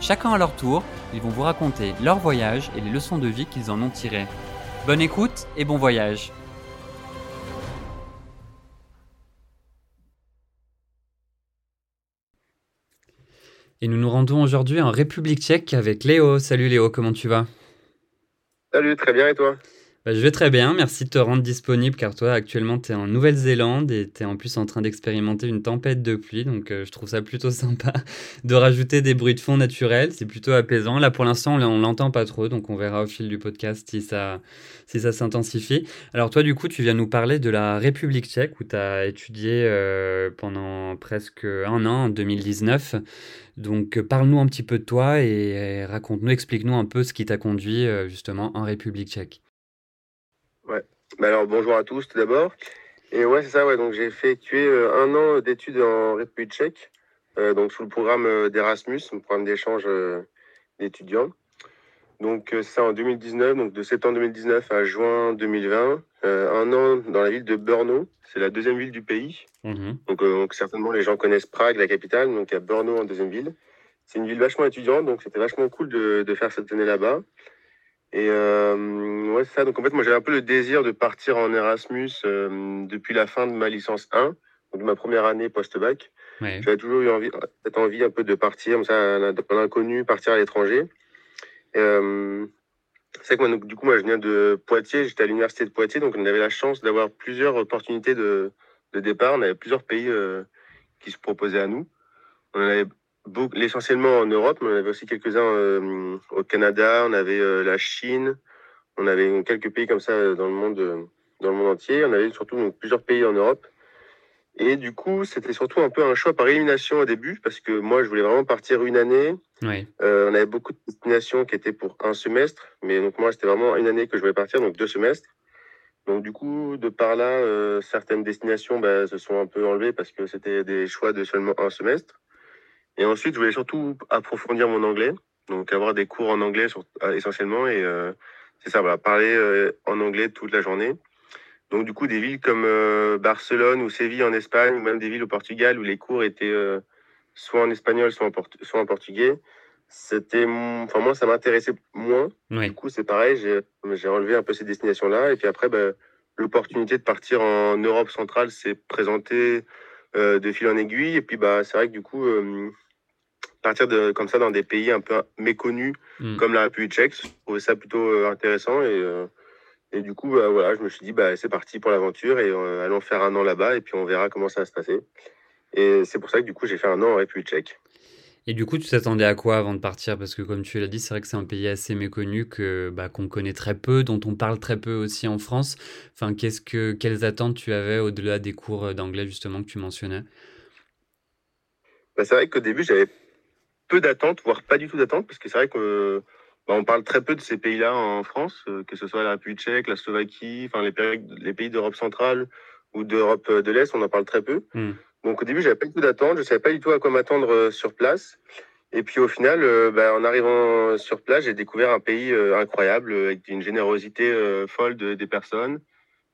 Chacun à leur tour, ils vont vous raconter leur voyage et les leçons de vie qu'ils en ont tirées. Bonne écoute et bon voyage Et nous nous rendons aujourd'hui en République tchèque avec Léo. Salut Léo, comment tu vas? Salut, très bien et toi? Bah, je vais très bien, merci de te rendre disponible car toi actuellement tu es en Nouvelle-Zélande et tu es en plus en train d'expérimenter une tempête de pluie donc euh, je trouve ça plutôt sympa de rajouter des bruits de fond naturels, c'est plutôt apaisant. Là pour l'instant on l'entend pas trop donc on verra au fil du podcast si ça, si ça s'intensifie. Alors toi du coup tu viens nous parler de la République tchèque où tu as étudié euh, pendant presque un an en 2019. Donc euh, parle-nous un petit peu de toi et raconte-nous, explique-nous un peu ce qui t'a conduit justement en République tchèque. Bah alors bonjour à tous tout d'abord. Et ouais, c'est ça, ouais. Donc j'ai effectué euh, un an d'études en République tchèque, euh, donc sous le programme euh, d'Erasmus, le programme d'échange d'étudiants. Donc c'est ça en 2019, donc de septembre 2019 à juin 2020. un an dans la ville de Brno, c'est la deuxième ville du pays. Mhm. Donc, certainement les gens connaissent Prague, la capitale, donc il y a Brno en deuxième ville. C'est une ville vachement étudiante, donc c'était vachement cool de, de faire cette année là-bas. Et euh, ouais, ça. Donc en fait, moi j'avais un peu le désir de partir en Erasmus euh, depuis la fin de ma licence 1, donc ma première année post-bac. J'avais toujours eu envie, cette envie un peu de partir, comme ça, dans l'inconnu, partir à l'étranger. Euh, c'est que moi, donc, du coup, moi je viens de Poitiers, j'étais à l'université de Poitiers, donc on avait la chance d'avoir plusieurs opportunités de, de départ. On avait plusieurs pays euh, qui se proposaient à nous. On en avait essentiellement en Europe, mais on avait aussi quelques-uns euh, au Canada, on avait euh, la Chine, on avait quelques pays comme ça euh, dans le monde, dans le monde entier. On avait surtout donc, plusieurs pays en Europe. Et du coup, c'était surtout un peu un choix par élimination au début, parce que moi, je voulais vraiment partir une année. on avait beaucoup de destinations qui étaient pour un semestre, mais donc moi, c'était vraiment une année que je voulais partir, donc deux semestres. Donc du coup, de par là, certaines destinations bah, se sont un peu enlevées parce que c'était des choix de seulement un semestre. Et ensuite, je voulais surtout approfondir mon anglais, donc avoir des cours en anglais euh, essentiellement. Et euh, c'est ça, voilà, parler euh, en anglais toute la journée. Donc du coup, des villes comme Barcelone ou Séville en Espagne, ou même des villes au Portugal où les cours étaient soit en espagnol, soit en, soit en portugais, c'était, enfin moi, ça m'intéressait moins. Du coup, c'est pareil, j'ai enlevé un peu ces destinations-là. Et puis après, bah, l'opportunité de partir en Europe centrale s'est présentée de fil en aiguille. Et puis, bah, c'est vrai que du coup, partir de, comme ça dans des pays un peu méconnus hmm. comme la République tchèque. Je trouvais ça plutôt euh, intéressant et, euh, et du coup, bah, voilà, je me suis dit, bah, c'est parti pour l'aventure et euh, allons faire un an là-bas et puis on verra comment ça va se passer. Et c'est pour ça que du coup, j'ai fait un an en République tchèque. Et du coup, tu t'attendais à quoi avant de partir? Parce que comme tu l'as dit, c'est vrai que c'est un pays assez méconnu que bah, qu'on connaît très peu, dont on parle très peu aussi en France. Enfin, qu'est-ce que quelles attentes tu avais au-delà des cours d'anglais justement que tu mentionnais? Bah, C'est vrai qu'au début, j'avais peu d'attentes, voire pas du tout d'attentes, parce que c'est vrai que bah, on parle très peu de ces pays-là en France, euh, que ce soit la République tchèque, la Slovaquie, enfin les pays, les pays d'Europe centrale ou d'Europe euh, de l'Est, on en parle très peu. Hmm. Donc au début, j'avais pas du tout d'attentes, je savais pas du tout à quoi m'attendre euh, sur place. Et puis au final, bah, en arrivant sur place, j'ai découvert un pays incroyable, avec une générosité folle de, des personnes,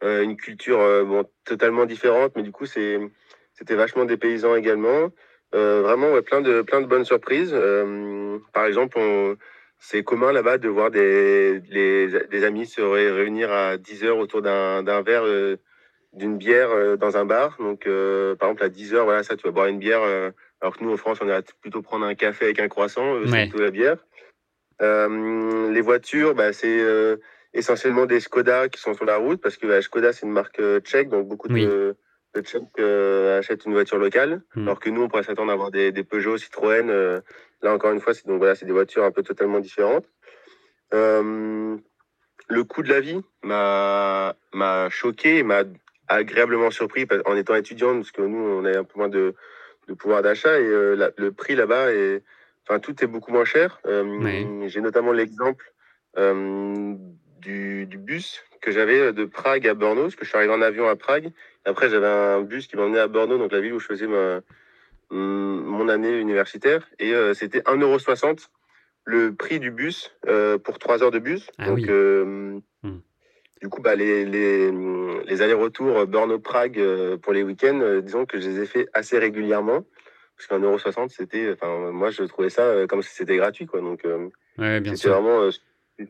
une culture bon, totalement différente, mais du coup, c'était vachement des paysans également. Euh, vraiment, ouais, plein, de, plein de bonnes surprises. Euh, par exemple, c'est commun là-bas de voir des, des amis se réunir à 10 heures autour d'un verre, euh, d'une bière dans un bar. Donc, par exemple, à 10 heures, voilà, ça, tu vas boire une bière. alors que nous, en France, on irait plutôt prendre un café avec un croissant, c'est plutôt la bière. les voitures, bah, c'est essentiellement des Skoda qui sont sur la route parce que bah, Skoda c'est une marque tchèque, donc beaucoup de, de Tchèques achètent une voiture locale, hmm. alors que nous on pourrait s'attendre à avoir des, des Peugeot, Citroën. là encore une fois, c'est voilà, des voitures un peu totalement différentes. le coût de la vie m'a choqué, m'a agréablement surpris en étant étudiant parce que nous on a un peu moins de, de pouvoir d'achat et le prix là-bas enfin tout est beaucoup moins cher. J'ai notamment l'exemple du, bus que j'avais de Prague à Brno, parce que je suis arrivé en avion à Prague. Après, j'avais un bus qui m'emmenait à Brno, donc la ville où je faisais ma, mon année universitaire. Et euh, c'était 1,60€ le prix du bus euh, pour 3 heures de bus. Ah donc, euh, hmm. du coup, bah, les, les, les allers-retours Brno-Prague pour les week-ends, disons que je les ai fait assez régulièrement. Parce qu'un euro soixante, c'était, enfin, moi, je trouvais ça comme si c'était gratuit, quoi. Donc, ouais, c'était vraiment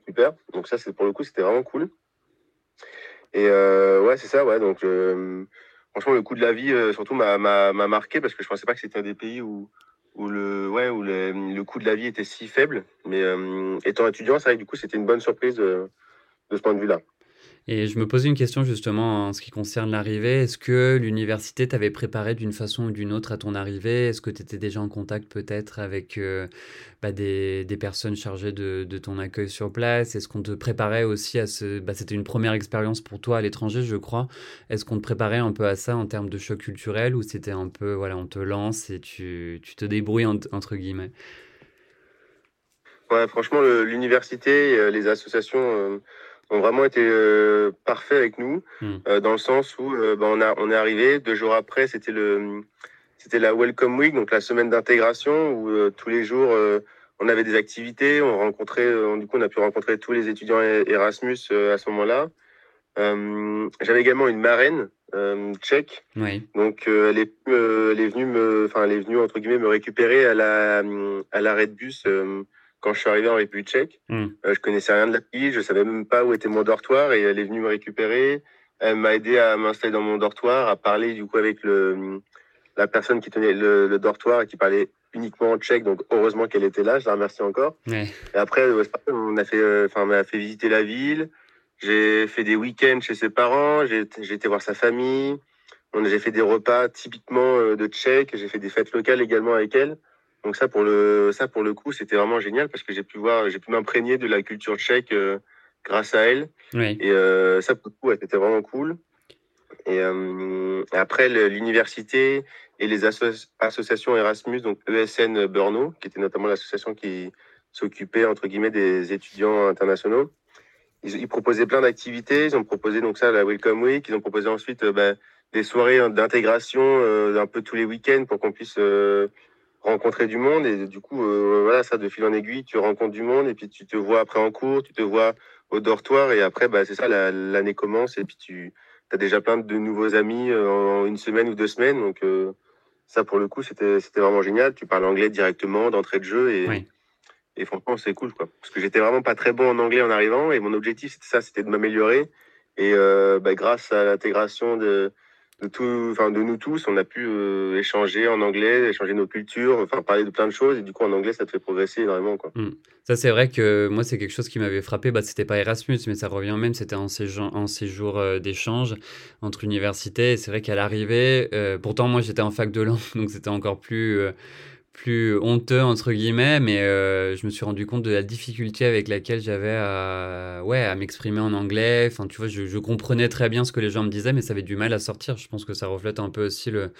super. Donc ça, c'est pour le coup, c'était vraiment cool. Et euh, ouais, c'est ça, ouais. Donc franchement, le coût de la vie, euh, surtout, m'a marqué parce que je pensais pas que c'était un des pays où, où le ouais où le, coût de la vie était si faible. Mais euh, étant étudiant, c'est vrai que du coup, c'était une bonne surprise de ce point de vue-là. Et je me posais une question justement en ce qui concerne l'arrivée. Est-ce que l'université t'avait préparé d'une façon ou d'une autre à ton arrivée? Est-ce que tu étais déjà en contact peut-être avec euh, bah, des, des, personnes chargées de, de, ton accueil sur place? Est-ce qu'on te préparait aussi à ce... Bah, C'était une première expérience pour toi à l'étranger, je crois. Est-ce qu'on te préparait un peu à ça en termes de choc culturel ou c'était un peu, voilà, on te lance et tu, tu te débrouilles entre guillemets? Ouais, franchement, l'université, euh, les associations... Euh, ont vraiment été euh, parfaits avec nous, hmm. euh, dans le sens où euh, ben, on, a, on est arrivé, deux jours après, c'était le c'était la Welcome Week, donc la semaine d'intégration, où tous les jours, on avait des activités, on rencontrait, du coup, on a pu rencontrer tous les étudiants Erasmus à ce moment-là. J'avais également une marraine tchèque, oui. donc elle, est, elle est venue me, enfin, elle est venue entre guillemets me récupérer à la à l'arrêt de bus quand je suis arrivé en République tchèque. Hmm. Euh, je connaissais rien de la pays, je savais même pas où était mon dortoir et elle est venue me récupérer. Elle m'a aidé à m'installer dans mon dortoir, à parler du coup avec le, la personne qui tenait le, dortoir et qui parlait uniquement en tchèque. Donc heureusement qu'elle était là, je la remercie encore. Et après, on a fait, euh, enfin, on fait visiter la ville. J'ai fait des week-ends chez ses parents. J'ai été voir sa famille. J'ai fait des repas typiquement euh, de tchèque. J'ai fait des fêtes locales également avec elle. Donc ça pour le ça pour le coup c'était vraiment génial parce que j'ai pu voir j'ai pu m'imprégner de la culture tchèque euh, grâce à elle. Et euh, ça pour le coup c'était vraiment cool. Et euh, après l'université et les associations Erasmus donc ESN Brno qui était notamment l'association qui s'occupait entre guillemets des étudiants internationaux ils, proposaient plein d'activités. Ils ont proposé donc ça la Welcome Week. Ils ont proposé ensuite bah, des soirées d'intégration un peu tous les week-ends pour qu'on puisse rencontrer du monde et du coup euh, voilà ça de fil en aiguille tu rencontres du monde et puis tu te vois après en cours tu te vois au dortoir et après bah c'est ça l'année commence et puis tu as déjà plein de nouveaux amis euh, en une semaine ou deux semaines. Donc euh, ça pour le coup c'était c'était vraiment génial. Tu parles anglais directement d'entrée de jeu et et franchement c'est cool quoi. Parce que j'étais vraiment pas très bon en anglais en arrivant et mon objectif c'était ça c'était de m'améliorer. Et bah, grâce à l'intégration de de tout, enfin de nous tous, on a pu euh, échanger en anglais, échanger nos cultures, enfin parler de plein de choses. Et du coup, en anglais, ça te fait progresser énormément, quoi. Hmm. Ça, c'est vrai que moi, c'est quelque chose qui m'avait frappé. Bah, c'était pas Erasmus, mais ça revient même. C'était en séjour, en séjour euh, d'échange entre universités. Et c'est vrai qu'à l'arrivée, euh, pourtant, moi, j'étais en fac de langue, donc c'était encore plus plus honteux entre guillemets mais euh, je me suis rendu compte de la difficulté avec laquelle j'avais à ouais à m'exprimer en anglais. Enfin tu vois je, je, comprenais très bien ce que les gens me disaient mais ça avait du mal à sortir. Je pense que ça reflète un peu aussi le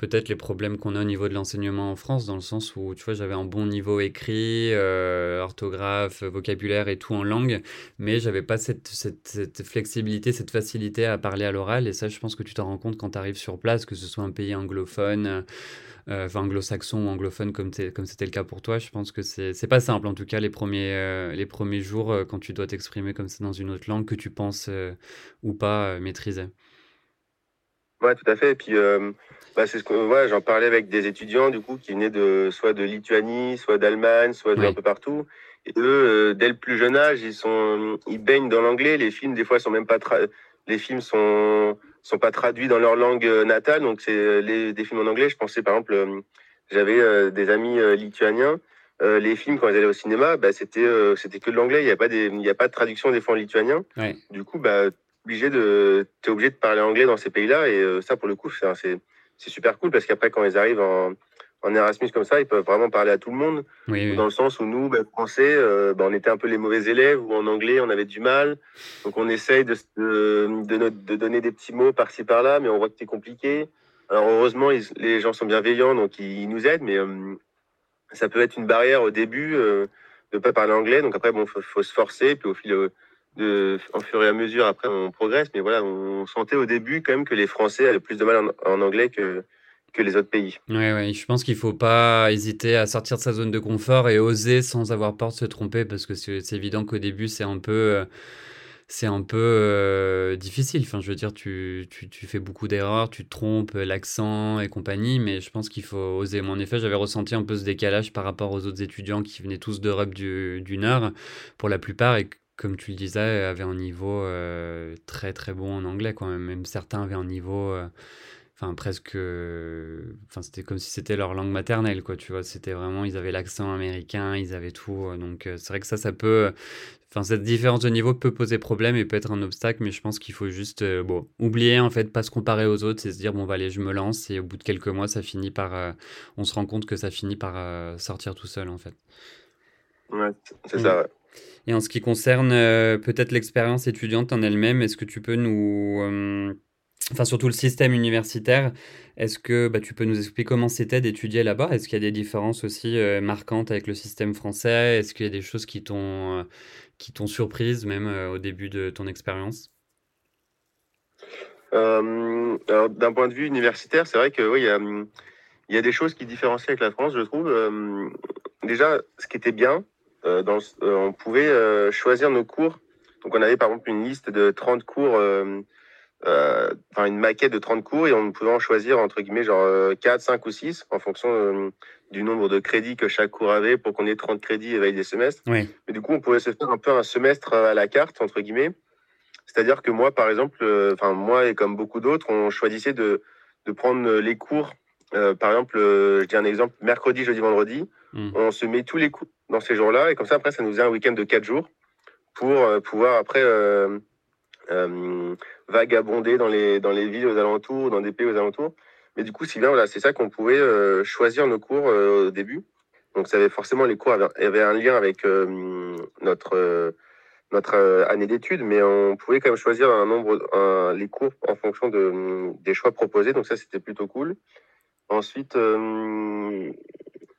peut-être les problèmes qu'on a au niveau de l'enseignement en France dans le sens où tu vois j'avais un bon niveau écrit euh, orthographe vocabulaire et tout en langue mais j'avais pas cette, cette, flexibilité cette facilité à parler à l'oral et ça je pense que tu t'en rends compte quand tu arrives sur place que ce soit un pays anglophone euh, anglo-saxon ou anglophone comme, c'était le cas pour toi, je pense que c'est pas simple en tout cas les premiers, euh, les premiers jours euh, quand tu dois t'exprimer comme ça dans une autre langue que tu penses ou pas maîtriser. Ouais, tout à fait. Et puis, bah, c'est ce que ouais, j'en parlais avec des étudiants du coup qui venaient de soit de Lituanie, soit d'Allemagne, soit d'un peu partout. Et eux, dès le plus jeune âge, ils sont, ils baignent dans l'anglais. Les films, des fois, sont même pas les films sont sont pas traduits dans leur langue euh, natale, donc c'est euh, les des films en anglais. Je pensais par exemple, euh, j'avais des amis lituaniens les films, quand ils allaient au cinéma, bah, c'était c'était que de l'anglais. Il n'y a, pas il a pas de traduction des fois en lituanien. Du coup, bah, obligé de, es obligé de parler anglais dans ces pays-là. Et ça, pour le coup, c'est super cool parce qu'après, quand ils arrivent en, en Erasmus comme ça, ils peuvent vraiment parler à tout le monde. Dans le sens où nous, ben, français, euh, ben, on était un peu les mauvais élèves, ou en anglais, on avait du mal. Donc on essaye de, de, donner des petits mots par-ci par-là, mais on voit que c'est compliqué. Alors heureusement, les gens sont bienveillants, donc ils, nous aident, mais euh, ça peut être une barrière au début euh, de ne pas parler anglais. Donc après, bon, faut, faut se forcer, puis au fil en fur et à mesure, après, on progresse. Mais voilà, on sentait au début quand même que les Français avaient plus de mal en anglais que que les autres pays. Oui, ouais, je pense qu'il ne faut pas hésiter à sortir de sa zone de confort et oser sans avoir peur de se tromper parce que c'est évident qu'au début, c'est un peu. Euh, c'est un peu euh, difficile. Enfin, je veux dire, tu, tu, tu fais beaucoup d'erreurs, tu te trompes, l'accent et compagnie, mais je pense qu'il faut oser. Moi, en effet, j'avais ressenti un peu ce décalage par rapport aux autres étudiants qui venaient tous d'Europe du, du Nord, pour la plupart, et comme tu le disais, avaient un niveau euh, très très bon en anglais quand même. Même certains avaient un niveau enfin presque enfin c'était comme si c'était leur langue maternelle quoi tu vois c'était vraiment ils avaient l'accent américain ils avaient tout euh, donc euh, c'est vrai que ça ça peut enfin cette différence de niveau peut poser problème et peut être un obstacle mais je pense qu'il faut juste euh, bon oublier en fait pas se comparer aux autres c'est se dire bon va aller je me lance et au bout de quelques mois ça finit par on se rend compte que ça finit par sortir tout seul en fait ouais c'est ça ouais. Et en ce qui concerne peut-être l'expérience étudiante en elle-même est-ce que tu peux nous enfin surtout le système universitaire. Est-ce que bah, tu peux nous expliquer comment c'était d'étudier là-bas? Est-ce qu'il y a des différences aussi euh, marquantes avec le système français? Est-ce qu'il y a des choses qui t'ont euh, t'ont surprise même euh, au début de ton expérience? D'un point de vue universitaire, c'est vrai que oui, il y a, des choses qui différencient avec la France, je trouve. déjà, ce qui était bien, dans, on pouvait choisir nos cours. Donc on avait par exemple une liste de 30 cours euh, enfin une maquette de 30 cours et on pouvait en choisir entre guillemets genre 4, euh, 5 ou 6 en fonction euh, du nombre de crédits que chaque cours avait pour qu'on ait 30 crédits et des semestres. Oui. Mais du coup, on pouvait se faire un peu un semestre à la carte entre guillemets. C'est-à-dire que moi, par exemple, enfin moi et comme beaucoup d'autres, on choisissait de, de prendre les cours. par exemple, je dis un exemple, mercredi, jeudi, vendredi, hmm. on se met tous les cours dans ces jours-là et comme ça après, ça nous faisait un week-end de 4 jours pour pouvoir après euh, vagabonder dans les, villes aux alentours, dans des pays aux alentours. Mais du coup, c'est bien, voilà, c'est ça qu'on pouvait euh, choisir nos cours euh, au début. Donc, ça avait forcément les cours avaient, un lien avec notre notre année d'études, mais on pouvait quand même choisir un nombre, les cours en fonction de, des choix proposés. Donc ça, c'était plutôt cool. Ensuite,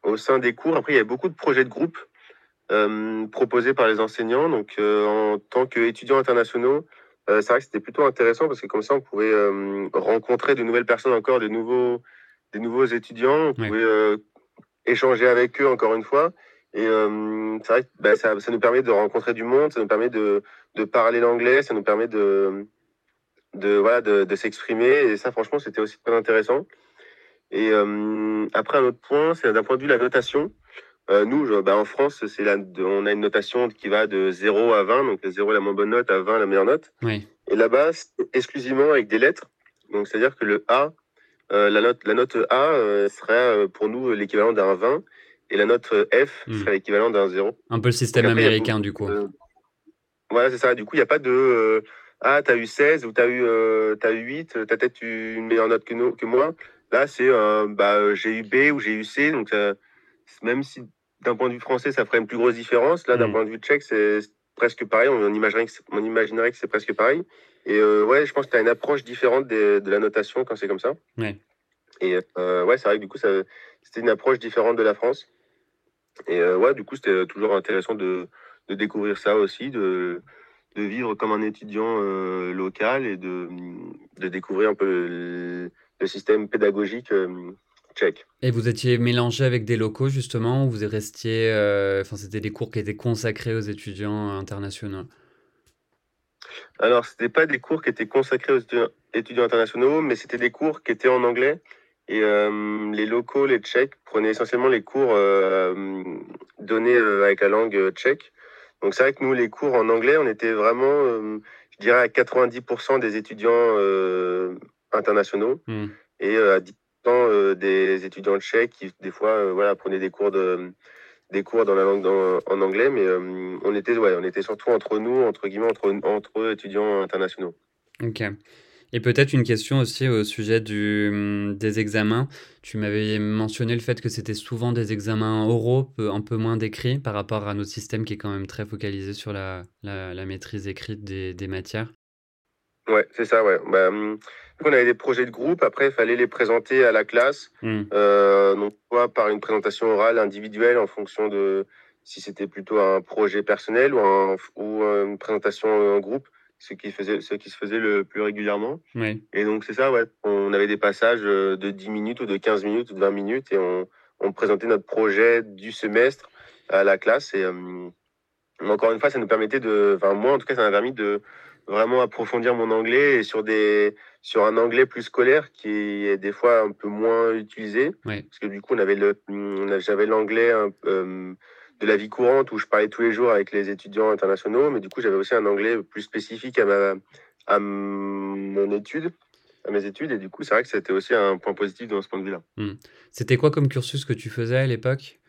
au sein des cours, après, il y avait beaucoup de projets de groupe proposés par les enseignants. Donc, en tant qu'étudiants internationaux, euh, c'est vrai que c'était plutôt intéressant parce que comme ça, on pouvait euh, rencontrer de nouvelles personnes encore, de nouveaux, des nouveaux étudiants. On pouvait euh, échanger avec eux encore une fois. Et c'est vrai que bah, ça, ça, nous permet de rencontrer du monde, ça nous permet de, de parler l'anglais, ça nous permet de, de, voilà, de, de s'exprimer. Et ça, franchement, c'était aussi très intéressant. Et après, un autre point, c'est d'un point de vue de la notation. Euh, nous, bah, en France, c'est on a une notation qui va de 0 à 20, donc 0 la moins bonne note, à 20 la meilleure note. Et là-bas, c'est exclusivement avec des lettres. Donc, c'est-à-dire que le A, euh, la, note, la note A euh, serait pour nous l'équivalent d'un 20 et la note F hmm. serait l'équivalent d'un 0. Un peu le système américain, du coup. voilà, c'est ça. Du coup, il n'y a pas de Ah, tu as eu 16 ou tu as, eu, as eu 8, tu as peut-être eu une meilleure note que, nous, que moi. Là, c'est bah, j'ai eu B ou j'ai eu C. Donc, même si d'un point de vue français, ça ferait une plus grosse différence. Là, d'un mm. point de vue tchèque, c'est presque pareil. On imaginerait que, on imaginerait que c'est presque pareil. Et euh, ouais, je pense que tu as une approche différente de, la notation quand c'est comme ça. Et euh, ouais, c'est vrai que du coup, c'était une approche différente de la France. Et euh, ouais, du coup, c'était toujours intéressant de, de, découvrir ça aussi, de, de vivre comme un étudiant local et de, de découvrir un peu le, système pédagogique et vous étiez mélangé avec des locaux justement, ou vous restiez, euh, enfin c'était des cours qui étaient consacrés aux étudiants internationaux? Alors c'était pas des cours qui étaient consacrés aux étudiants internationaux, mais c'était des cours qui étaient en anglais. Et euh, les locaux, les Tchèques, prenaient essentiellement les cours euh, donnés avec la langue tchèque. Donc c'est vrai que nous, les cours en anglais, on était vraiment, je dirais, à 90% des étudiants internationaux. Hmm. Et à 10 euh, des étudiants tchèques qui, des fois, euh, voilà, prenaient des cours de, des cours dans la langue en anglais, mais on était ouais, on était surtout entre nous, entre guillemets, entre entre étudiants internationaux. Ok. Et peut-être une question aussi au sujet du, des examens. Tu m'avais mentionné le fait que c'était souvent des examens oraux, un peu moins décrits par rapport à notre système qui est quand même très focalisé sur la, la, maîtrise écrite des, des matières. Ouais, c'est ça, ouais. Bah, hum, on avait des projets de groupe, après il fallait les présenter à la classe, mmh. euh, donc soit par une présentation orale individuelle en fonction de si c'était plutôt un projet personnel ou, ou une présentation en groupe ce qui, faisait, ce qui se faisait le plus régulièrement. Et donc, c'est ça, ouais. On avait des passages euh, de 10 minutes ou de 15 minutes ou de 20 minutes et on, on présentait notre projet du semestre à la classe. Et euh, encore une fois, ça nous permettait de. Enfin, moi, en tout cas, ça m'a permis de vraiment approfondir mon anglais et sur, des, sur un anglais plus scolaire qui est des fois un peu moins utilisé. Parce que du coup, on avait le, j'avais l'anglais euh, de la vie courante où je parlais tous les jours avec les étudiants internationaux, mais du coup, j'avais aussi un anglais plus spécifique à, ma, à mon étude, à mes études, et du coup, c'est vrai que c'était aussi un point positif dans ce point de vue-là. Hmm. C'était quoi comme cursus que tu faisais à l'époque?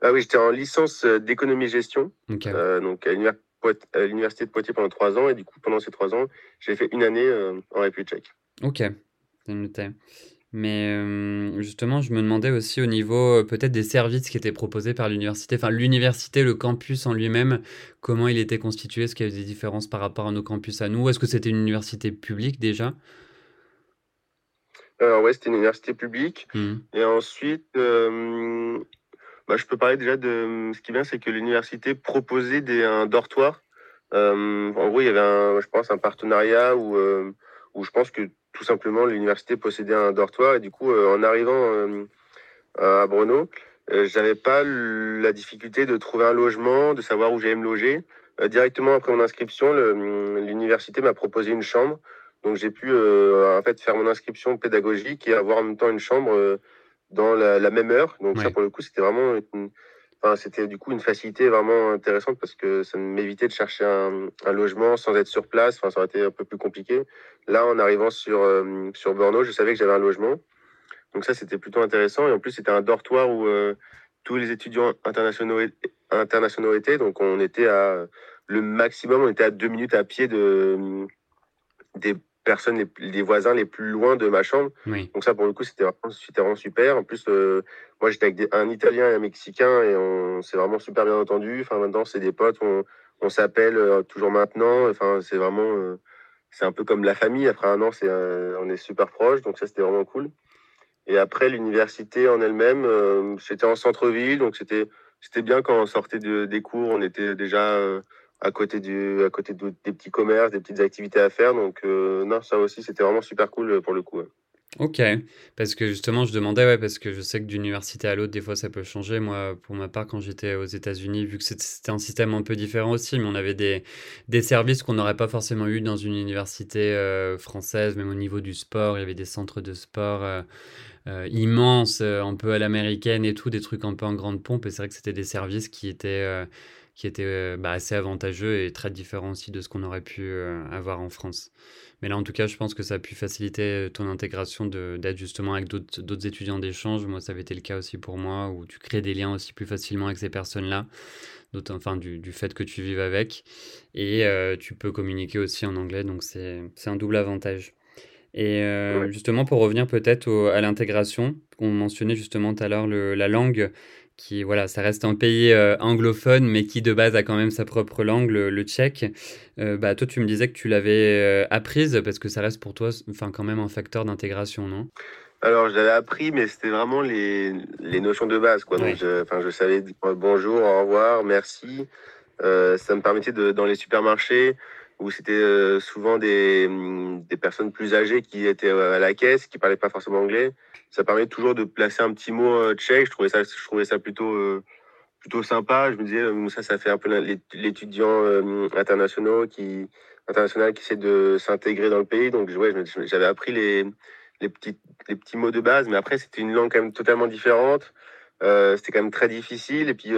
Ah oui, j'étais en licence euh, d'économie-gestion, euh, donc à l'université de Poitiers pendant trois ans, et du coup, pendant ces trois ans, j'ai fait une année euh, en République tchèque. Ok, noté. Mais justement, je me demandais aussi au niveau peut-être des services qui étaient proposés par l'université, enfin l'université, le campus en lui-même, comment il était constitué, est-ce qu'il y avait des différences par rapport à nos campus à nous? Est-ce que c'était une université publique déjà? Alors ouais, c'était une université publique. Mmh. Et ensuite, bah, je peux parler déjà de ce qui vient, c'est que l'université proposait un dortoir. en gros, il y avait, un, je pense, un partenariat où, où je pense que tout simplement, l'université possédait un dortoir. Et du coup, euh, en arrivant euh, à Brno, euh, j'avais pas la difficulté de trouver un logement, de savoir où j'allais me loger. directement après mon inscription, l'université m'a proposé une chambre. Donc j'ai pu en fait faire mon inscription pédagogique et avoir en même temps une chambre dans la, même heure. Donc ça pour le coup c'était vraiment une, c'était du coup une facilité vraiment intéressante parce que ça m'évitait de chercher un, logement sans être sur place. Enfin, ça aurait été un peu plus compliqué. Là, en arrivant sur, euh, sur Bordeaux, je savais que j'avais un logement. Donc ça, c'était plutôt intéressant. Et en plus, c'était un dortoir où euh, tous les étudiants internationaux, internationaux étaient. Donc on était à le maximum, on était à deux minutes à pied de, des personnes, les, voisins les plus loin de ma chambre. Donc ça, pour le coup, c'était vraiment, super. En plus, euh, moi, j'étais avec un Italien et un Mexicain et on s'est vraiment super bien entendu. Enfin, maintenant, c'est des potes, on, on s'appelle euh, toujours maintenant. Enfin, c'est vraiment, euh, c'est un peu comme la famille. Après un an, c'est, on est super proches. Donc ça, c'était vraiment cool. Et après, l'université en elle-même, c'était en centre-ville. Donc c'était, c'était bien quand on sortait de, des cours, on était déjà à côté, du, à côté des petits commerces, des petites activités à faire. Donc, euh, non, ça aussi, c'était vraiment super cool euh, pour le coup. Ok, parce que justement, je demandais, ouais, parce que je sais que d'une université à l'autre, des fois, ça peut changer. Moi, pour ma part, quand j'étais aux États-Unis, vu que c'était un système un peu différent aussi, mais on avait des, des services qu'on n'aurait pas forcément eu dans une université euh, française, même au niveau du sport. Il y avait des centres de sport immenses, un peu à l'américaine et tout, des trucs un peu en grande pompe. Et c'est vrai que c'était des services qui étaient qui était euh, bah, assez avantageux et très différent aussi de ce qu'on aurait pu euh, avoir en France. Mais là, en tout cas, je pense que ça a pu faciliter euh, ton intégration d'être justement avec d'autres étudiants d'échange. Moi, ça avait été le cas aussi pour moi, où tu crées des liens aussi plus facilement avec ces personnes-là, enfin du, du, fait que tu vives avec. Et tu peux communiquer aussi en anglais, donc c'est un double avantage. Et justement, pour revenir peut-être à l'intégration, on mentionnait justement tout à l'heure la langue qui, voilà, ça reste un pays euh, anglophone, mais qui de base a quand même sa propre langue, le, tchèque. Euh, bah, toi, tu me disais que tu l'avais euh, apprise parce que ça reste pour toi, enfin, quand même un facteur d'intégration, non? Alors, je l'avais appris, mais c'était vraiment les, les, notions de base, quoi. Donc, je, je savais dire bonjour, au revoir, merci. ça me permettait de, dans les supermarchés, où c'était souvent des, des, personnes plus âgées qui étaient à la caisse, qui parlaient pas forcément anglais ça permet toujours de placer un petit mot euh, tchèque. Je trouvais ça, je trouvais ça plutôt, euh, plutôt sympa. Je me disais, euh, ça, ça fait un peu l'étudiant international qui, international qui essaie de s'intégrer dans le pays. Donc, ouais, j'avais appris les, les, petits, les petits mots de base, mais après, c'était une langue quand même totalement différente. C'était quand même très difficile. Et puis,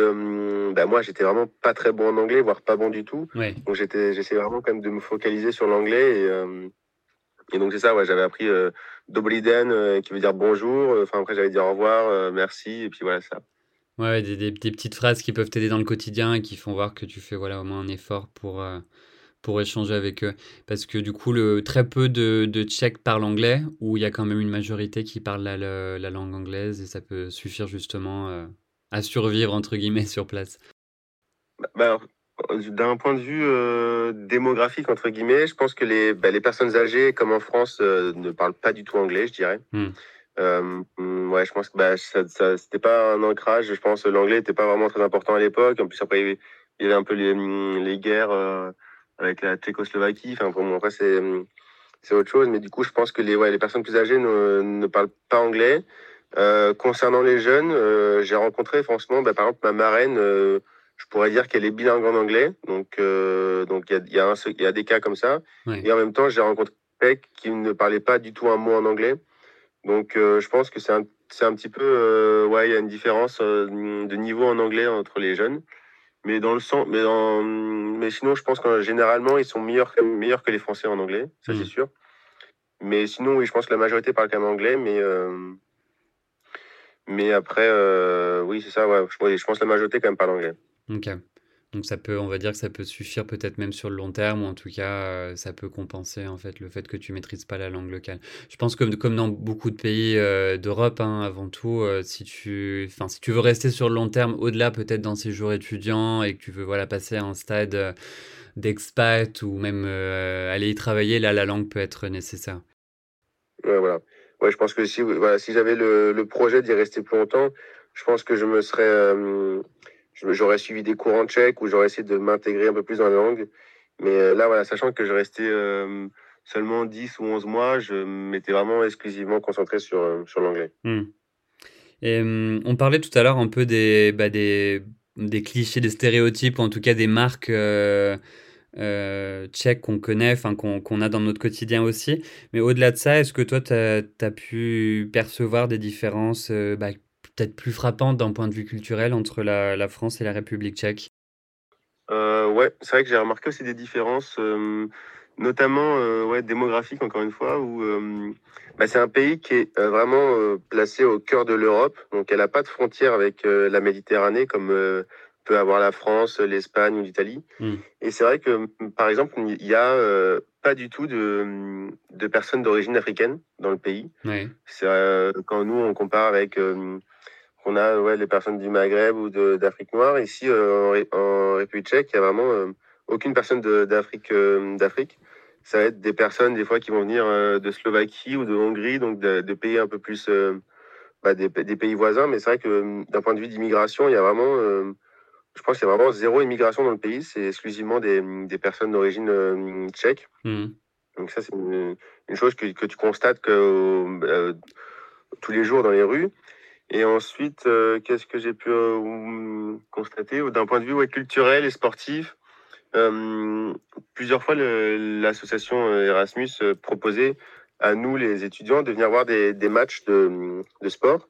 bah, moi, j'étais vraiment pas très bon en anglais, voire pas bon du tout. Donc, j'étais, j'essayais vraiment quand même de me focaliser sur l'anglais. Et, et donc, c'est ça, ouais, j'avais appris Dobriden, euh, qui veut dire bonjour. Enfin, après, j'allais dire au revoir, euh, merci, et puis voilà ça. Ouais, des, des, petites phrases qui peuvent t'aider dans le quotidien et qui font voir que tu fais voilà, au moins un effort pour, euh, pour échanger avec eux. Parce que du coup, le, très peu de, de Tchèques parlent anglais, ou il y a quand même une majorité qui parle la, la, langue anglaise, et ça peut suffire justement euh, à survivre, entre guillemets, sur place. Bah, bah d'un point de vue euh, démographique, entre guillemets, je pense que les, bah, les personnes âgées, comme en France, ne parlent pas du tout anglais, je dirais. Hmm. Euh, ouais, je pense que bah, ça, ça c'était pas un ancrage. Je pense que l'anglais n'était pas vraiment très important à l'époque. En plus, après, il y avait, un peu les, les guerres euh, avec la Tchécoslovaquie. Enfin, pour moi, après, c'est, c'est autre chose. Mais du coup, je pense que les, ouais, les personnes plus âgées ne, ne parlent pas anglais. Euh, concernant les jeunes, euh, j'ai rencontré, franchement, bah, par exemple, ma marraine, euh, je pourrais dire qu'elle est bilingue en anglais. Donc, donc il y a, y, a y a des cas comme ça. Et en même temps, j'ai rencontré qui ne parlait pas du tout un mot en anglais. Donc, je pense que c'est un, un, petit peu, ouais, il y a une différence de niveau en anglais entre les jeunes. Mais dans le sens, mais, dans, mais sinon, je pense que généralement, ils sont meilleurs, meilleurs que les Français en anglais, ça c'est hmm. sûr. Mais sinon, oui, je pense que la majorité parle quand même anglais, mais, mais après, oui, c'est ça, ouais, je, je, pense que la majorité quand même parle anglais. Ok. Donc ça peut, on va dire que ça peut suffire peut-être même sur le long terme, ou en tout cas, euh, ça peut compenser en fait le fait que tu maîtrises pas la langue locale. Je pense que comme dans beaucoup de pays euh, d'Europe, hein, avant tout, euh, si tu, si tu veux rester sur le long terme, au-delà peut-être dans ces jours étudiants et que tu veux voilà passer à un stade d'expat ou même aller y travailler, là, la langue peut être nécessaire. Ouais, voilà. Ouais, je pense que si, voilà, si j'avais le, le, projet d'y rester plus longtemps, je pense que je me serais j'aurais suivi des cours en tchèque ou j'aurais essayé de m'intégrer un peu plus dans la langue. Mais euh, là, voilà, sachant que je restais euh, seulement 10 ou 11 mois, je m'étais vraiment exclusivement concentré sur, euh, sur l'anglais. Hmm. Et on parlait tout à l'heure un peu des, bah, des, clichés, des stéréotypes, ou en tout cas des marques tchèques qu'on connaît, qu'on a dans notre quotidien aussi. Mais au-delà de ça, est-ce que toi, tu as, pu percevoir des différences bah, peut-être plus frappante d'un point de vue culturel entre la, la France et la République tchèque? Euh, Ouais, c'est vrai que j'ai remarqué aussi des différences, euh, notamment euh, ouais, démographiques, encore une fois, où euh, bah, c'est un pays qui est vraiment placé au cœur de l'Europe, donc elle n'a pas de frontière avec la Méditerranée comme peut avoir la France, l'Espagne ou l'Italie. Hmm. Et c'est vrai que, par exemple, il n'y a pas du tout de, de personnes d'origine africaine dans le pays. Ouais. C'est quand nous on compare avec on a ouais, les personnes du Maghreb ou d'Afrique noire. Ici, euh, en, République tchèque, il n'y a vraiment euh, aucune personne d'Afrique. Euh, d'Afrique. Ça va être des personnes, des fois, qui vont venir de Slovaquie ou de Hongrie, donc de, pays un peu plus. Bah, des, pays voisins. Mais c'est vrai que d'un point de vue d'immigration, il y a vraiment. je pense qu'il y a vraiment zéro immigration dans le pays. C'est exclusivement des, personnes d'origine tchèque. Mmh. Donc, ça, c'est une, chose que, que, tu constates que, tous les jours dans les rues. Et ensuite, euh, qu'est-ce que j'ai pu euh, constater d'un point de vue ouais, culturel et sportif euh, Plusieurs fois, l'association Erasmus proposait à nous, les étudiants, de venir voir des, des matchs de, de sport.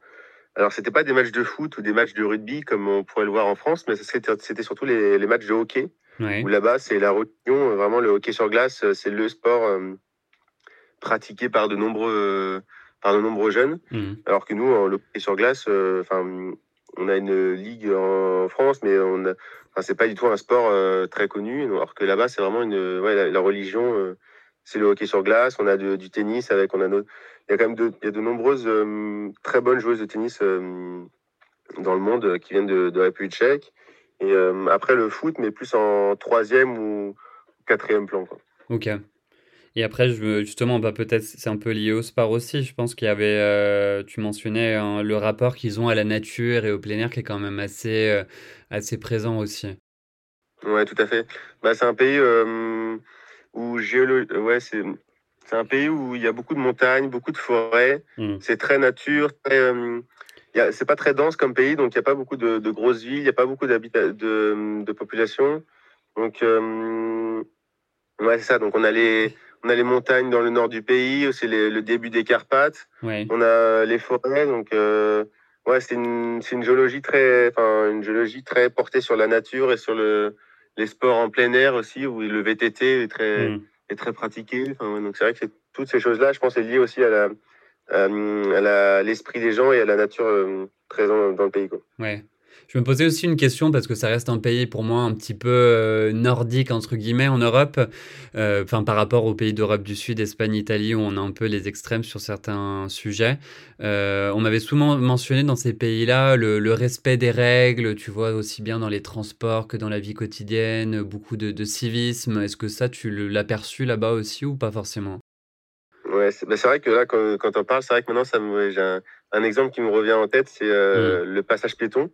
Alors, c'était pas des matchs de foot ou des matchs de rugby comme on pourrait le voir en France, mais c'était surtout les, les, matchs de hockey. Où là-bas, c'est la religion, vraiment le hockey sur glace, c'est le sport pratiqué par de nombreux par de nombreux jeunes. Mmh. Alors que nous, le hockey sur glace, euh, enfin, on a une ligue en France, mais on a, c'est pas du tout un sport euh, très connu. Alors que là-bas, c'est vraiment une, ouais, la, religion, euh, c'est le hockey sur glace. On a du tennis avec, on a il y a quand même de, il y a de nombreuses très bonnes joueuses de tennis dans le monde qui viennent de, de République tchèque. Et après le foot, mais plus en troisième ou quatrième plan. Quoi. Ok. Et après, je, justement, bah, peut-être c'est un peu lié au sport aussi. Je pense qu'il y avait, euh, tu mentionnais hein, le rapport qu'ils ont à la nature et au plein air qui est quand même assez, euh, assez présent aussi. Ouais, tout à fait. Bah, c'est un pays euh, où géolo... ouais, c'est c'est un pays où il y a beaucoup de montagnes, beaucoup de forêts. Mmh. C'est très nature. Très, c'est pas très dense comme pays, donc il n'y a pas beaucoup de, de grosses villes, il n'y a pas beaucoup de, de population. Donc, ouais, c'est ça. Donc, on a les, on a les montagnes dans le nord du pays, c'est le début des Carpates. On a les forêts, donc euh, ouais, c'est une, une, géologie très, une géologie très portée sur la nature et sur le, les sports en plein air aussi, où le VTT est très, mm. est très pratiqué. Donc c'est vrai que toutes ces choses-là, je pense, est liées aussi à la, à l'esprit des gens et à la nature euh, présente dans le pays. Quoi. Ouais. Je me posais aussi une question parce que ça reste un pays pour moi un petit peu euh, nordique entre guillemets en Europe, euh, enfin par rapport aux pays d'Europe du Sud, Espagne, Italie où on a un peu les extrêmes sur certains sujets. Euh, on m'avait souvent mentionné dans ces pays-là le, respect des règles, tu vois aussi bien dans les transports que dans la vie quotidienne, beaucoup de, civisme. Est-ce que ça tu l'as perçu là-bas aussi ou pas forcément? Ouais, c'est bah, vrai que là quand, quand on parle, c'est vrai que maintenant ça me, j'ai un, exemple qui me revient en tête, c'est mmh. le passage piéton.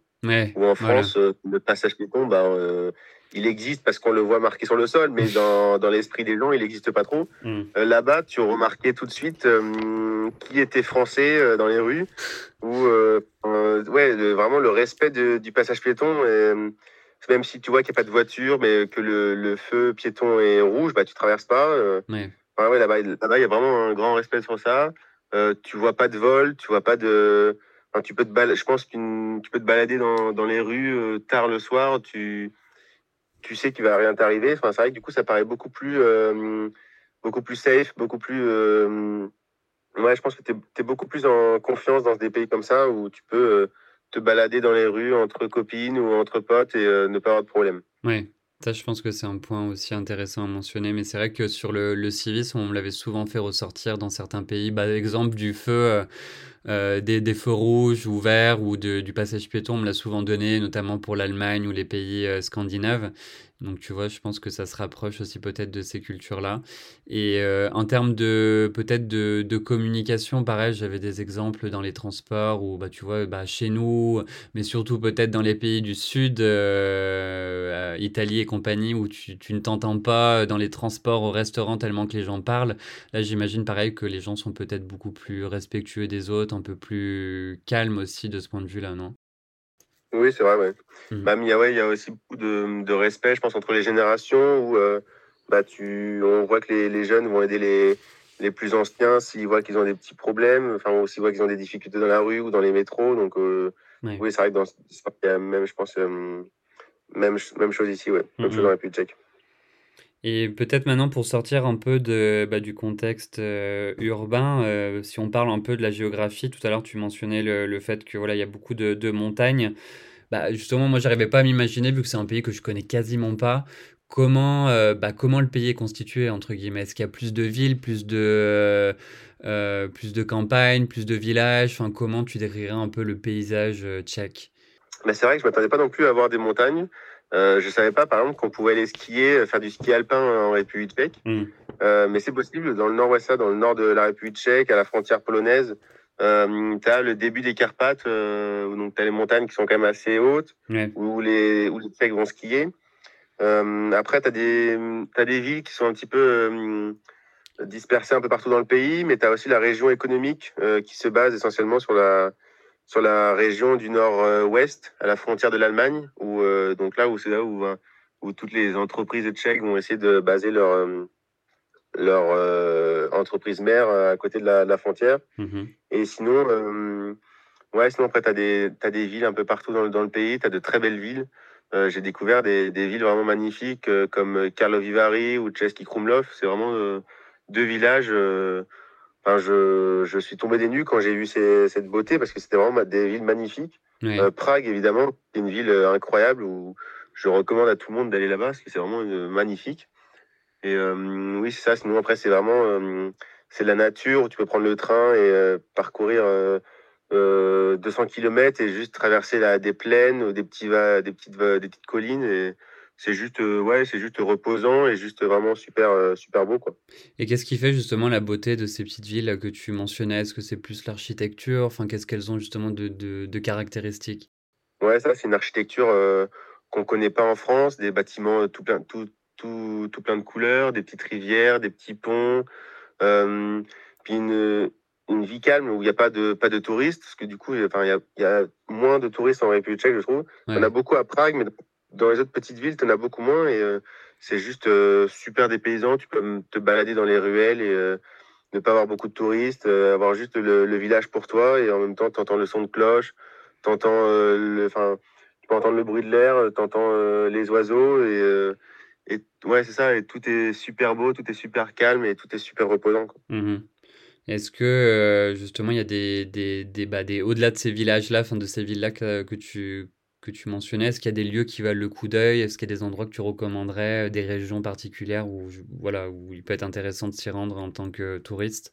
Ou en France, euh, le passage piéton, bah, euh, il existe parce qu'on le voit marqué sur le sol, mais dans, dans l'esprit des gens, il n'existe pas trop. Mm. Euh, là-bas, tu remarquais tout de suite qui était français dans les rues, ou ouais, ouais, vraiment le respect du passage piéton. même si tu vois qu'il n'y a pas de voiture, mais que le, le, feu piéton est rouge, bah, tu traverses pas. ouais. ouais, là-bas, il y a vraiment un grand respect sur ça. tu vois pas de vol, tu vois pas de tu peux te je pense que tu peux te balader dans, dans les rues euh, tard le soir, tu, tu sais qu'il va rien t'arriver. Enfin, c'est vrai que du coup, ça paraît beaucoup plus, euh, beaucoup plus safe, beaucoup plus. Euh, ouais, je pense que tu es, beaucoup plus en confiance dans des pays comme ça où tu peux te balader dans les rues entre copines ou entre potes et ne pas avoir de problème. Oui. Ça, je pense que c'est un point aussi intéressant à mentionner, mais c'est vrai que sur le, le civisme, on l'avait souvent fait ressortir dans certains pays. Bah, exemple du feu, euh, des, des, feux rouges ou verts ou de, du passage piéton, on me l'a souvent donné, notamment pour l'Allemagne ou les pays euh, scandinaves. Donc tu vois, je pense que ça se rapproche aussi peut-être de ces cultures-là. Et euh, en termes de peut-être de, communication, pareil, j'avais des exemples dans les transports ou bah tu vois, bah, chez nous, mais surtout peut-être dans les pays du sud, euh, Italie et compagnie, où tu, tu ne t'entends pas dans les transports au restaurant tellement que les gens parlent. Là, j'imagine pareil que les gens sont peut-être beaucoup plus respectueux des autres, un peu plus calmes aussi de ce point de vue-là, non? Oui, c'est vrai, ouais. Mmh. Bah, il, y a, ouais, il y a aussi beaucoup de, de, respect, je pense, entre les générations où euh, bah, tu, on voit que les, les, jeunes vont aider les, les plus anciens s'ils voient qu'ils ont des petits problèmes, enfin, ou s'ils voient qu'ils ont des difficultés dans la rue ou dans les métros. Donc, euh, oui, c'est vrai que dans ce il y a même, je pense, euh, même, même chose ici, ouais. Même chose mmh dans la République tchèque. Et peut-être maintenant pour sortir un peu de, bah, du contexte urbain, si on parle un peu de la géographie, tout à l'heure tu mentionnais le, le, fait que voilà il y a beaucoup de, de montagnes. Bah, justement, moi, j'arrivais pas à m'imaginer, vu que c'est un pays que je connais quasiment pas, comment, euh, bah, comment le pays est constitué, entre guillemets. Est-ce qu'il y a plus de villes, plus de, euh, plus de campagnes, plus de villages? Enfin, Comment tu décrirais un peu le paysage euh, tchèque? C'est vrai que je m'attendais pas non plus à voir des montagnes. Euh, je savais pas, par exemple, qu'on pouvait aller skier, faire du ski alpin en République tchèque. Mmh. mais c'est possible dans le nord-ouest, dans le nord de la République tchèque, à la frontière polonaise. Euh, tu as le début des Carpates, euh, donc tu as les montagnes qui sont quand même assez hautes, où, les, où les Tchèques vont skier. Euh, après, tu as, des, as des villes qui sont un petit peu euh, dispersées un peu partout dans le pays, mais tu as aussi la région économique euh, qui se base essentiellement sur la, sur la région du nord-ouest, à la frontière de l'Allemagne, où, donc là où c'est là où, où toutes les entreprises tchèques vont essayer de baser leur leur euh, entreprise mère euh, à côté de la, de la frontière. Mmh Et sinon, euh, ouais, sinon après, tu as des, as des villes un peu partout dans, dans le pays, tu as de très belles villes. Euh, J'ai découvert des, des, villes vraiment magnifiques euh, comme Karlovy ou Český Krumlov. C'est vraiment deux villages. Enfin, je, je suis tombé des nues quand j'ai vu ces, cette beauté parce que c'était vraiment des villes magnifiques. Prague, évidemment, c'est une ville incroyable où je recommande à tout le monde d'aller là-bas parce que c'est vraiment magnifique. Et euh, oui, c'est ça. Sinon, après, c'est vraiment euh, c'est la nature où tu peux prendre le train et euh, parcourir 200 km et juste traverser la, des plaines, des, petits, des, petites, des petites collines. Et c'est juste, ouais, c'est juste reposant et juste vraiment super, super beau. Quoi. Et qu'est-ce qui fait justement la beauté de ces petites villes que tu mentionnais? Est-ce que c'est plus l'architecture? Enfin, qu'est-ce qu'elles ont justement de, de, de caractéristiques Ouais, ça, c'est une architecture qu'on ne connaît pas en France, des bâtiments tout plein, tout, tout, tout, plein de couleurs, des petites rivières, des petits ponts, euh, puis une, une, vie calme où il n'y a pas de, pas de touristes, parce que du coup, enfin, il y a, y a, moins de touristes en République tchèque, je trouve. Il y en a beaucoup à Prague, mais dans les autres petites villes, tu en as beaucoup moins, et euh, c'est juste euh, super dépaysant. Tu peux te balader dans les ruelles et euh, ne pas avoir beaucoup de touristes, euh, avoir juste le, village pour toi, et en même temps, tu entends le son de cloche, entends le... Tu peux entendre le bruit de l'air, tu entends les oiseaux, et ouais, c'est ça, et tout est super beau, tout est super calme et tout est super reposant. Mmh Est-ce que justement il y a des, des, des, bah, des au-delà de ces villages-là, enfin de ces villes-là que, tu, que tu mentionnais, est-ce qu'il y a des lieux qui valent le coup d'œil? Est-ce qu'il y a des endroits que tu recommanderais, des régions particulières où, voilà, où il peut être intéressant de s'y rendre en tant que touriste?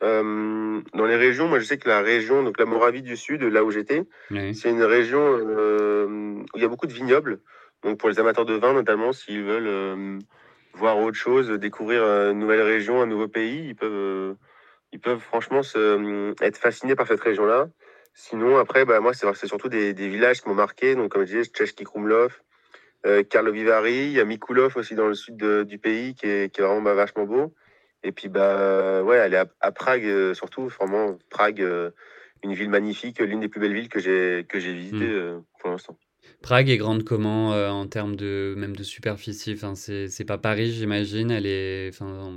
Dans les régions, moi je sais que la région, donc la Moravie du Sud, là où j'étais, c'est une région où il y a beaucoup de vignobles. Donc pour les amateurs de vin notamment, s'ils veulent voir autre chose, découvrir une nouvelle région, un nouveau pays, ils peuvent, ils peuvent franchement se, être fascinés par cette région-là. Sinon, après, bah, moi, c'est surtout des, des, villages qui m'ont marqué. Donc, comme je disais, Czeszki Krumlov, euh, Karlovy il y a Mikulov aussi dans le sud du pays qui est, qui est vraiment bah, vachement beau. Et puis, bah, ouais, aller à, Prague, euh, surtout, vraiment, Prague, euh, une ville magnifique, l'une des plus belles villes que j'ai visitées euh, pour l'instant. Prague est grande comment en termes de même de superficie? Enfin, c'est pas Paris j'imagine. Elle est enfin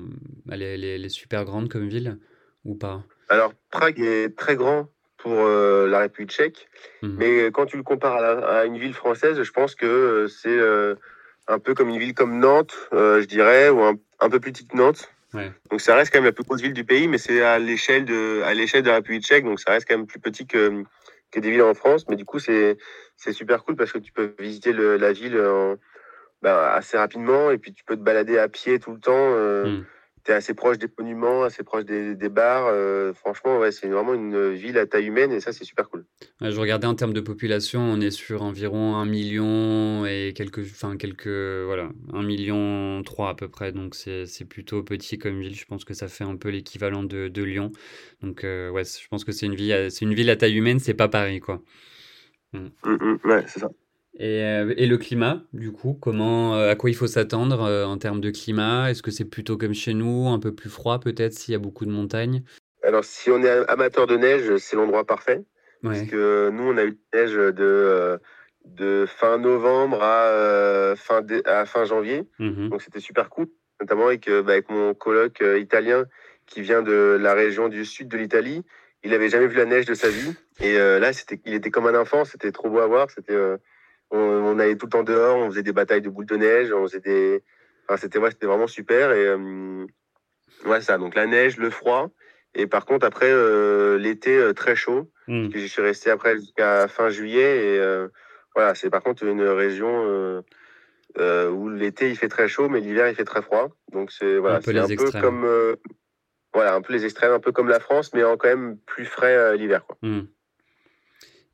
elle est, elle est, super grande comme ville ou pas? Alors Prague est très grand pour euh, la République tchèque. Mhm. Mais quand tu le compares à, une ville française, je pense que euh, c'est euh, un peu comme une ville comme Nantes, je dirais, ou un, peu plus petite Nantes. Donc ça reste quand même la plus grosse ville du pays, mais c'est à l'échelle de, à l'échelle de la République tchèque, donc ça reste quand même plus petit que, que des villes en France. Mais du coup, c'est, c'est super cool parce que tu peux visiter la ville bah, assez rapidement et puis tu peux te balader à pied tout le temps. Mhm tu es assez proche des monuments, assez proche des, des bars. Euh, franchement, ouais, c'est vraiment une ville à taille humaine et ça, c'est super cool. je regardais en termes de population, on est sur environ un million et quelques, enfin quelques, voilà, un million trois à peu près. Donc c'est plutôt petit comme ville. Je pense que ça fait un peu l'équivalent de, de, Lyon. Donc euh, ouais, je pense que c'est une ville, c'est une ville à taille humaine, c'est pas Paris quoi. Mm. Mm, mm, ouais, c'est ça. Et, euh, et, le climat, du coup, comment, euh, à quoi il faut s'attendre euh, en termes de climat? Est-ce que c'est plutôt comme chez nous, un peu plus froid peut-être s'il y a beaucoup de montagnes? Alors, si on est amateur de neige, c'est l'endroit parfait. Parce que nous, on a eu de neige de, de fin novembre à, fin, à fin janvier. Mmh Donc, c'était super cool, notamment avec, bah, avec mon coloc italien qui vient de la région du sud de l'Italie. Il n'avait jamais vu la neige de sa vie. Et là, c'était, il était comme un enfant. C'était trop beau à voir. C'était on, allait tout le temps dehors, on faisait des batailles de boules de neige, on faisait des. Enfin, c'était ouais, c'était vraiment super. Et euh, ouais, ça. Donc la neige, le froid. Et par contre, après, euh, l'été euh, très chaud. Mm. Je suis resté après jusqu'à fin juillet. Et voilà, c'est par contre une région où l'été il fait très chaud, mais l'hiver il fait très froid. Donc c'est voilà, un peu, un peu comme voilà, un peu les extrêmes, un peu comme la France, mais en quand même plus frais l'hiver. Quoi.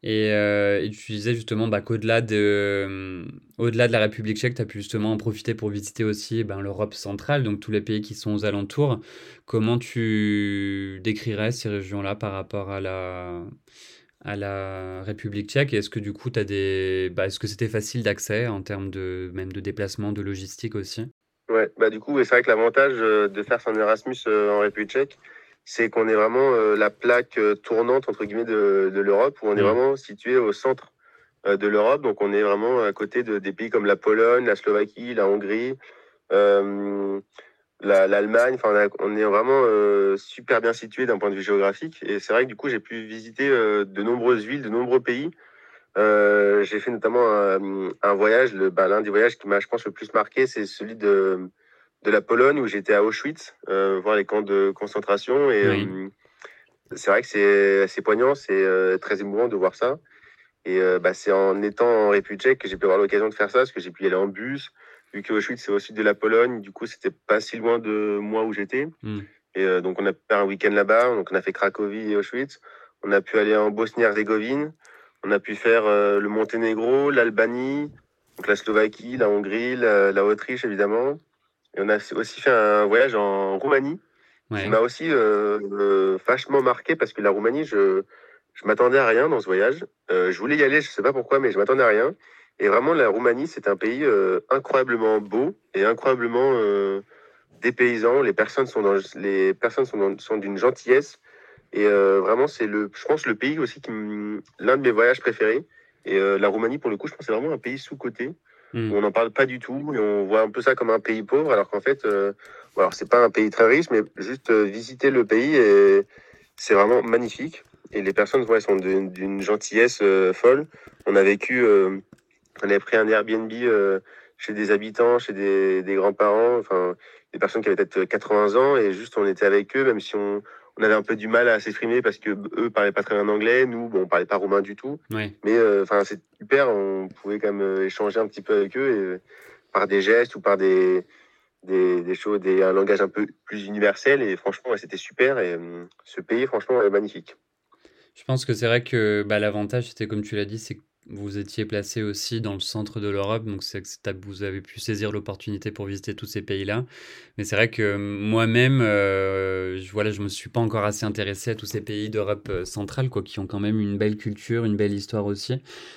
Euh, et, tu disais justement bah, qu'au-delà de, euh, de la République tchèque, tu as pu justement en profiter pour visiter aussi ben, l'Europe centrale, donc tous les pays qui sont aux alentours. Comment tu décrirais ces régions-là par rapport à la, à la République tchèque? Est-ce que du coup, as des, bah, est-ce que c'était facile d'accès en termes de, même de déplacement, de logistique aussi? Ouais, bah du coup, c'est vrai que l'avantage euh, de faire son Erasmus en République tchèque, c'est qu'on est vraiment euh, la plaque euh, tournante entre guillemets de, l'Europe, où on est mm. vraiment situé au centre euh, de l'Europe. Donc on est vraiment à côté de, des pays comme la Pologne, la Slovaquie, la Hongrie, l'Allemagne. enfin, on est vraiment super bien situé d'un point de vue géographique. Et c'est vrai que du coup, j'ai pu visiter de nombreuses villes, de nombreux pays. j'ai fait notamment un, voyage, bah, l'un des voyages qui m'a, je pense, le plus marqué, c'est celui de de la Pologne où j'étais à Auschwitz, euh, voir les camps de concentration. Et euh, c'est vrai que c'est assez poignant, c'est euh, très émouvant de voir ça. Et bah, c'est en étant en République tchèque que j'ai pu avoir l'occasion de faire ça, parce que j'ai pu y aller en bus, vu que Auschwitz c'est au sud de la Pologne. Du coup, c'était pas si loin de moi où j'étais. Hmm. Et donc, on a faire un week-end là-bas. Donc, on a fait Cracovie et Auschwitz. On a pu aller en Bosnie-Herzégovine. On a pu faire le Monténégro, l'Albanie, donc la Slovaquie, la Hongrie, la, la Autriche évidemment. Et on a aussi fait un voyage en Roumanie, qui m'a aussi euh, euh, vachement marqué parce que la Roumanie, je je m'attendais à rien dans ce voyage. Euh, je voulais y aller, je ne sais pas pourquoi, mais je m'attendais à rien. Et vraiment, la Roumanie, c'est un pays incroyablement beau et incroyablement dépaysant. Les personnes sont dans, les personnes sont, sont d'une gentillesse. Et vraiment, c'est le, je pense, le pays aussi qui l'un de mes voyages préférés. Et la Roumanie, pour le coup, je pense, c'est vraiment un pays sous Hmm. On n'en parle pas du tout et on voit un peu ça comme un pays pauvre, alors qu'en fait, euh, alors c'est pas un pays très riche, mais juste euh, visiter le pays c'est vraiment magnifique. Et les personnes ouais, sont d'une gentillesse euh, folle. On a vécu, on avait pris un Airbnb chez des habitants, chez des, des grands-parents, enfin des personnes qui avaient peut-être 80 ans et juste on était avec eux, même si on on avait un peu du mal à s'exprimer parce que eux parlaient pas très bien anglais, nous, bon, on parlait pas roumain du tout. Mais enfin, c'est super, on pouvait quand même échanger un petit peu avec eux et, par des gestes ou par des, des, choses, des, un langage un peu plus universel. Et franchement, c'était super. Et ce pays, franchement, est magnifique. Je pense que c'est vrai que bah, l'avantage, c'était comme tu l'as dit, c'est que vous étiez placé aussi dans le centre de l'Europe, donc c'est que vous avez pu saisir l'opportunité pour visiter tous ces pays-là. Mais c'est vrai que moi-même, euh, je, voilà, je me suis pas encore assez intéressé à tous ces pays d'Europe euh, centrale, quoi, qui ont quand même une belle culture, une belle histoire aussi.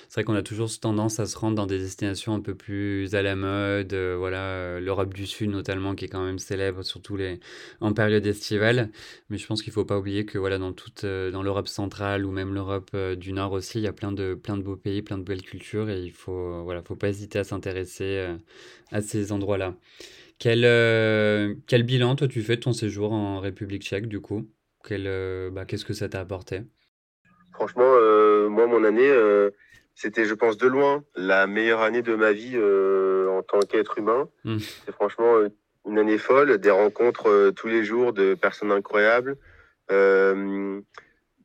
C'est vrai qu'on a toujours tendance à se rendre dans des destinations un peu plus à la mode, euh, voilà, l'Europe du Sud notamment, qui est quand même célèbre, surtout les en période estivale. Mais je pense qu'il faut pas oublier que voilà, dans toute, dans l'Europe centrale ou même l'Europe du Nord aussi, il y a plein de plein de beaux pays plein de belles cultures et il faut voilà, faut pas hésiter à s'intéresser euh, à ces endroits-là. Quel, euh, quel bilan toi tu fais de ton séjour en République tchèque du coup? Quel, euh, bah, Qu'est-ce que ça t'a apporté? Franchement, moi mon année, c'était je pense de loin la meilleure année de ma vie en tant qu'être humain. Mmh. C'est franchement une année folle, des rencontres tous les jours de personnes incroyables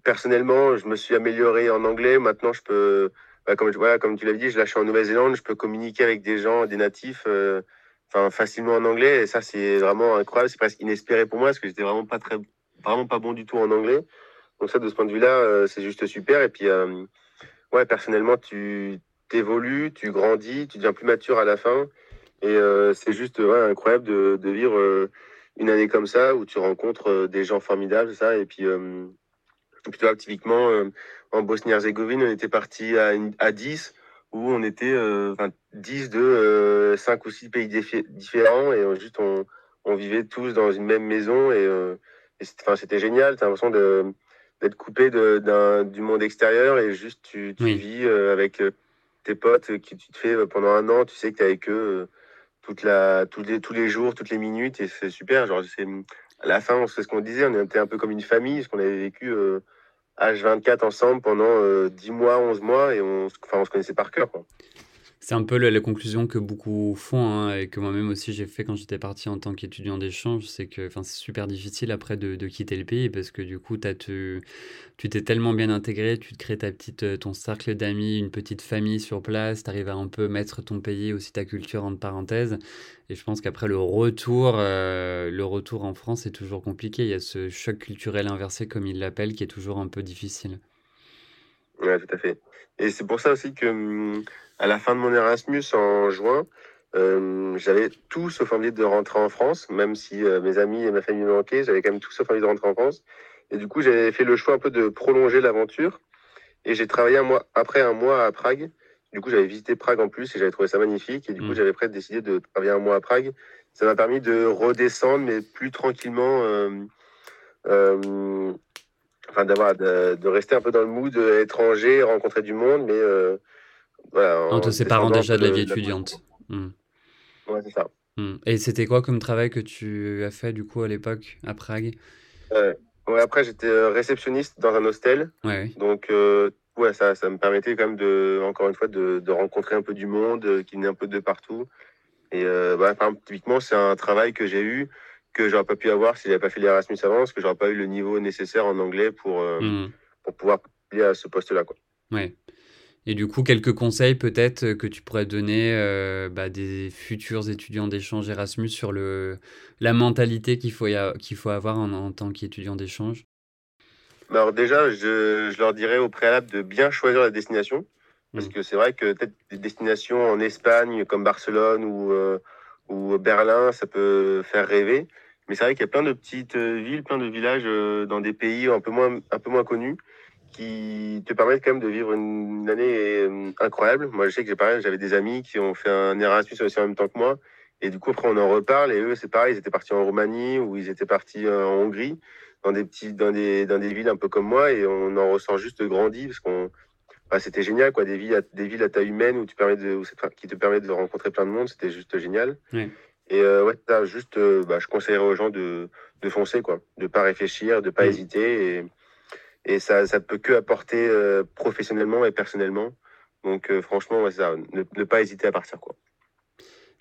personnellement, je me suis amélioré en anglais. Maintenant, je peux bah, comme, tu l'as dit, je lâche en Nouvelle-Zélande, je peux communiquer avec des gens, des natifs, euh, facilement en anglais. Et ça, c'est vraiment incroyable. C'est presque inespéré pour moi parce que j'étais vraiment pas très, vraiment pas bon du tout en anglais. Donc ça, de ce point de vue-là, euh, c'est juste super. Et puis, euh, ouais, personnellement, tu t'évolues, tu grandis, tu deviens plus mature à la fin. Et c'est juste incroyable de, de vivre une année comme ça où tu rencontres des gens formidables, ça. Et puis, et puis typiquement, en Bosnie-Herzégovine, on était parti à, à 10, où on était euh, 10 de 5 euh, ou 6 pays différents, et euh, juste on, on, vivait tous dans une même maison, et, euh, c'était génial, tu as l'impression d'être coupé de, du monde extérieur, et juste tu, tu vis avec tes potes qui tu te fais pendant un an, tu sais que tu es avec eux toute la, tous, les, tous les jours, toutes les minutes, et c'est super. Genre, à la fin, c'est ce qu'on disait, on était un peu comme une famille, ce qu'on avait vécu H24 ensemble pendant 10 euh, mois, 11 mois, et on, on se connaissait par cœur. C'est un peu la, conclusion que beaucoup font hein, et que moi-même aussi j'ai fait quand j'étais parti en tant qu'étudiant d'échange. C'est que c'est super difficile après de, de, quitter le pays parce que du coup, as tu t'es tellement bien intégré, tu te crées ta petite, euh, ton cercle d'amis, une petite famille sur place, tu arrives à un peu mettre ton pays, aussi ta culture entre parenthèses. Et je pense qu'après le retour, euh, le retour en France est toujours compliqué. Il y a ce choc culturel inversé, comme il l'appelle, qui est toujours un peu difficile. Ouais, tout à fait. Et c'est pour ça aussi que hum, à la fin de mon Erasmus en juin, euh, j'avais tout sauf envie de rentrer en France, même si euh, mes amis et ma famille me manquaient, j'avais quand même tout sauf envie de rentrer en France. Et du coup, j'avais fait le choix un peu de prolonger l'aventure. Et j'ai travaillé un mois, après un mois à Prague. Du coup, j'avais visité Prague en plus et j'avais trouvé ça magnifique. Et du coup, mmh. j'avais prêt décidé de travailler un mois à Prague. Ça m'a permis de redescendre, mais plus tranquillement. Euh enfin, d'avoir de, de, rester un peu dans le mood étranger, rencontrer du monde, mais en te séparant déjà de la vie étudiante. Hmm. Ouais, c'est ça. Hmm. Et c'était quoi comme travail que tu as fait du coup à l'époque à Prague? Euh, ouais, Après, j'étais euh, réceptionniste dans un hostel. Ouais, Donc, euh, ouais, ça, ça me permettait quand même, de, encore une fois, de, de rencontrer un peu du monde qui venait un peu de partout. Et bah, typiquement, c'est un travail que j'ai eu que j'aurais pas pu avoir si j'avais pas fait l'Erasmus avant, parce que j'aurais pas eu le niveau nécessaire en anglais pour, hmm. pour pouvoir aller à ce poste-là. Quoi. Ouais. Et du coup, quelques conseils peut-être euh, que tu pourrais donner euh, bah, des futurs étudiants d'échange Erasmus sur le, la mentalité qu'il faut, qu'il faut avoir en, tant qu'étudiant d'échange? Alors déjà, je, je, leur dirais au préalable de bien choisir la destination. Parce mmh. que c'est vrai que peut-être des destinations en Espagne comme Barcelone ou, euh, ou Berlin, ça peut faire rêver. Mais c'est vrai qu'il y a plein de petites villes, plein de villages dans des pays un peu moins, un peu moins connus qui te permettent quand même de vivre une année euh, incroyable. Moi, je sais que j'ai pareil, j'avais des amis qui ont fait un Erasmus aussi en même temps que moi. Et du coup, après, on en reparle. Et eux, c'est pareil, ils étaient partis en Roumanie ou ils étaient partis euh, en Hongrie, dans des petits, dans des, dans des villes un peu comme moi. Et on en ressent juste grandi parce qu'on, bah, c'était génial, quoi. Des villes, à, des villes à taille humaine où tu permets de, qui te permettent de rencontrer plein de monde. C'était juste génial. Et euh, ouais, juste, bah, je conseillerais aux gens de, de foncer, quoi. De pas réfléchir, de pas hésiter. Et, et ça ne peut que apporter euh, professionnellement et personnellement. Donc euh, franchement, ça, ne, pas hésiter à partir. quoi.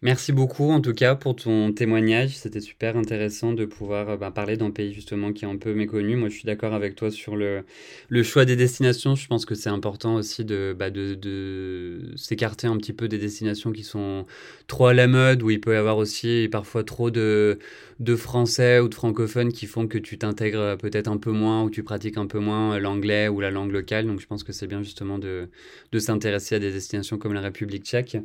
Merci beaucoup en tout cas pour ton témoignage. C'était super intéressant de pouvoir euh, bah, parler d'un pays justement qui est un peu méconnu. Moi, je suis d'accord avec toi sur le, choix des destinations. Je pense que c'est important aussi de, bah, de, s'écarter un petit peu des destinations qui sont trop à la mode, où il peut y avoir aussi parfois trop de, français ou de francophones qui font que tu t'intègres peut-être un peu moins ou tu pratiques un peu moins l'anglais ou la langue locale. Donc je pense que c'est bien justement de s'intéresser à des destinations comme la République tchèque.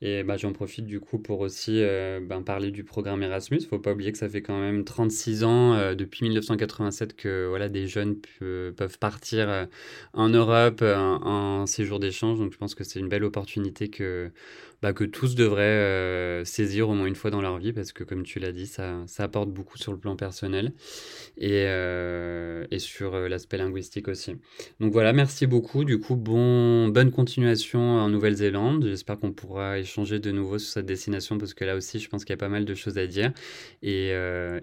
Et bah, j'en profite du coup pour aussi euh, ben, parler du programme Erasmus. Faut pas oublier que ça fait quand même 36 ans, euh, depuis 1987, que voilà, des jeunes peuvent partir euh, en Europe en séjour d'échange. Donc je pense que c'est une belle opportunité que bah, que tous devraient euh, saisir au moins une fois dans leur vie, parce que comme tu l'as dit, ça, ça, apporte beaucoup sur le plan personnel et, euh, et sur euh, l'aspect linguistique aussi. Donc voilà, merci beaucoup. Du coup, bon, bonne continuation en Nouvelle-Zélande. J'espère qu'on pourra échanger de nouveau sur cette destination, parce que là aussi, je pense qu'il y a pas mal de choses à dire. Et,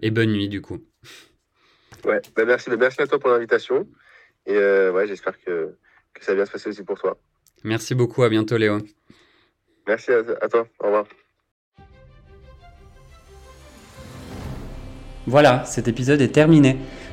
et bonne nuit, du coup. Ouais, bah merci, bah merci à toi pour l'invitation. Et ouais, j'espère que, que ça va bien se passer aussi pour toi. Merci beaucoup, à bientôt Léo. Merci à, toi. Au revoir. Voilà, cet épisode est terminé.